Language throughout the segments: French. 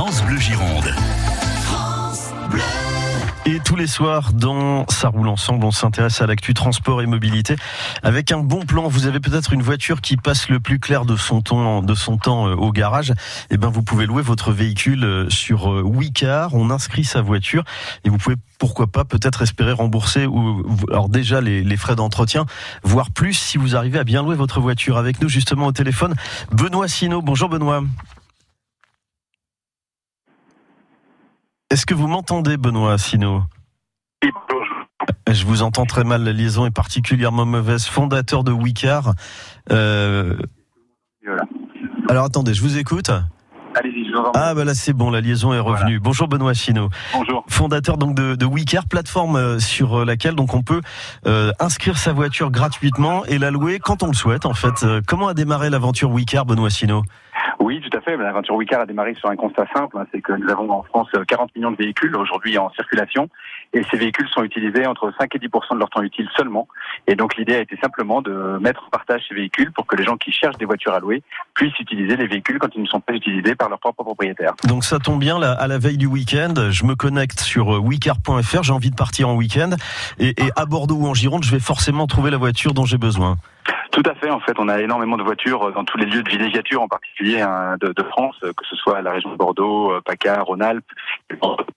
France Bleu Gironde. Et tous les soirs, dans Ça roule ensemble, on s'intéresse à l'actu transport et mobilité. Avec un bon plan, vous avez peut-être une voiture qui passe le plus clair de son temps, de son temps euh, au garage. Eh ben, vous pouvez louer votre véhicule euh, sur euh, WeCar. On inscrit sa voiture et vous pouvez, pourquoi pas, peut-être espérer rembourser ou, alors déjà les, les frais d'entretien, voire plus si vous arrivez à bien louer votre voiture. Avec nous, justement, au téléphone, Benoît Sino. Bonjour, Benoît. Est-ce que vous m'entendez, Benoît Sino Je vous entends très mal, la liaison est particulièrement mauvaise. Fondateur de Wicar. Euh... Alors attendez, je vous écoute. Allez-y, je vous entends. Ah bah là c'est bon, la liaison est revenue. Bonjour Benoît Sino. Bonjour. Fondateur donc de, de plateforme euh, sur laquelle donc on peut euh, inscrire sa voiture gratuitement et la louer quand on le souhaite en fait. Euh, comment a démarré l'aventure Wicar, Benoît Sino Oui, tout à fait. L'aventure Wicar a démarré sur un constat simple, hein, c'est que nous avons en France 40 millions de véhicules aujourd'hui en circulation, et ces véhicules sont utilisés entre 5 et 10 de leur temps utile seulement. Et donc l'idée a été simplement de mettre en partage ces véhicules pour que les gens qui cherchent des voitures à louer puissent utiliser les véhicules quand ils ne sont pas utilisés par leurs propres propriétaires. Donc ça tombe bien, à la veille du week-end, je me connecte sur euh, wecar.fr, j'ai envie de partir en week-end, et à Bordeaux ou en Gironde, je vais forcément trouver la voiture dont j'ai besoin. Tout à fait. En fait, on a énormément de voitures dans tous les lieux de villégiature, en particulier hein, de, de, France, que ce soit la région de Bordeaux, euh, PACA, Rhône-Alpes.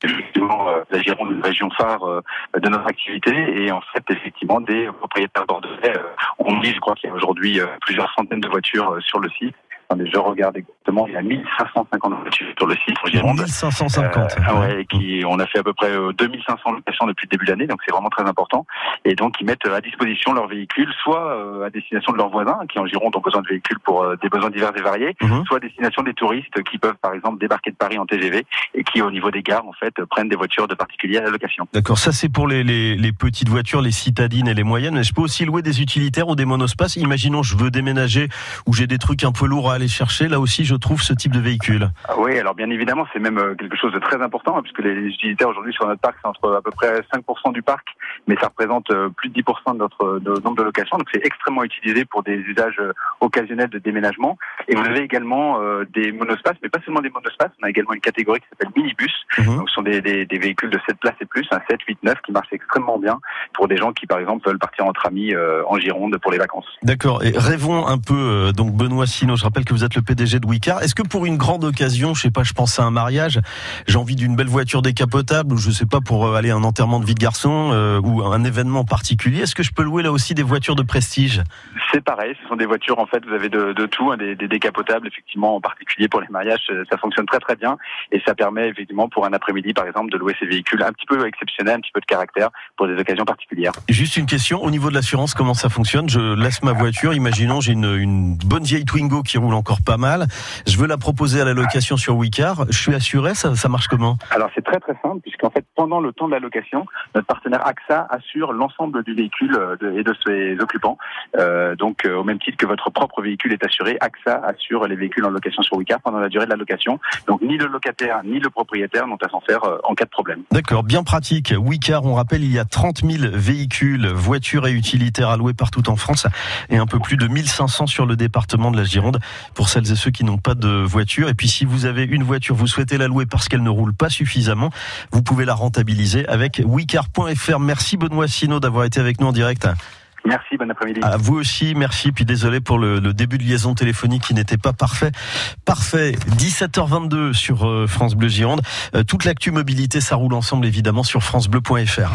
Effectivement, euh, la Gironde, région phare euh, de notre activité. Et en fait, effectivement, des propriétaires bordelais ont mis, je crois qu'il y a aujourd'hui plusieurs centaines de voitures sur le site. Attendez, je regarde exactement, il y a 1550 voitures sur le site. 1550. Euh, ouais, qui, on a fait à peu près 2500 locations depuis le début de l'année, donc c'est vraiment très important. Et donc, ils mettent à disposition leurs véhicules, soit à destination de leurs voisins, qui en Gironde ont besoin de véhicules pour des besoins divers et variés, Mhm. soit à destination des touristes qui peuvent, par exemple, débarquer de Paris en TGV et qui, au niveau des gares, en fait, prennent des voitures de particuliers à la location. D'accord, ça c'est pour les, les, les petites voitures, les citadines et les moyennes. Mais je peux aussi louer des utilitaires ou des monospaces. Imaginons, je veux déménager ou j'ai des trucs un peu lourds à aller chercher. Là aussi, je trouve ce type de véhicule. Ah Oui, alors bien évidemment, c'est même euh, quelque chose de très important, hein, puisque les utilitaires aujourd'hui sur notre parc, c'est entre à peu près 5% du parc, mais ça représente euh, plus de 10% de notre de, nombre de locations, donc c'est extrêmement utilisé pour des usages euh, occasionnels de déménagement. Et vous avez également euh, des monospaces, mais pas seulement des monospaces, on a également une catégorie qui s'appelle minibus, Mhm. donc ce sont des, des, des véhicules de 7 places et plus, un 7, 8, 9, qui marchent extrêmement bien pour des gens qui, par exemple, veulent partir entre amis euh, en Gironde pour les vacances. D'accord. Et rêvons un peu. euh, donc Benoît Sino, je rappelle que vous êtes le PDG de Wicar. Est-ce que pour une grande occasion, je sais pas, je pense à un mariage, j'ai envie d'une belle voiture décapotable, ou je sais pas pour euh, aller à un enterrement de vie de garçon euh, ou un événement particulier, est-ce que je peux louer là aussi des voitures de prestige? C'est pareil, ce sont des voitures en fait, vous avez de, de tout, hein, des, des décapotables effectivement en particulier pour les mariages, ça fonctionne très très bien et ça permet effectivement pour un après-midi par exemple de louer ces véhicules un petit peu exceptionnels, un petit peu de caractère pour des occasions particulières. Juste une question, au niveau de l'assurance, comment ça fonctionne? Je laisse ma voiture, imaginons j'ai une, une bonne vieille Twingo qui roule encore pas mal, je veux la proposer à la location sur Wicar, je suis assuré, ça, ça marche comment? Alors c'est très très simple puisqu'en fait pendant le temps de la location, notre partenaire AXA assure l'ensemble du véhicule euh, et de ses occupants. Euh, donc euh, au même titre que votre propre véhicule est assuré, AXA assure les véhicules en location sur Wicar pendant la durée de la location. Donc ni le locataire ni le propriétaire n'ont à s'en faire en cas de problème. D'accord, bien pratique. Wicar, on rappelle, il y a 30 000 véhicules, voitures et utilitaires louer partout en France et un peu plus de 1500 sur le département de la Gironde pour celles et ceux qui n'ont pas de voiture. Et puis si vous avez une voiture, vous souhaitez la louer parce qu'elle ne roule pas suffisamment, vous pouvez la rentabiliser avec wicar.fr. Merci Benoît Sino d'avoir été avec nous en direct. Merci, bon après-midi. À vous aussi, merci. Puis désolé pour le, le début de liaison téléphonique qui n'était pas parfait. Parfait. 17h22 sur euh, France Bleu Gironde. Euh, toute l'actu mobilité, ça roule ensemble évidemment sur francebleu.fr.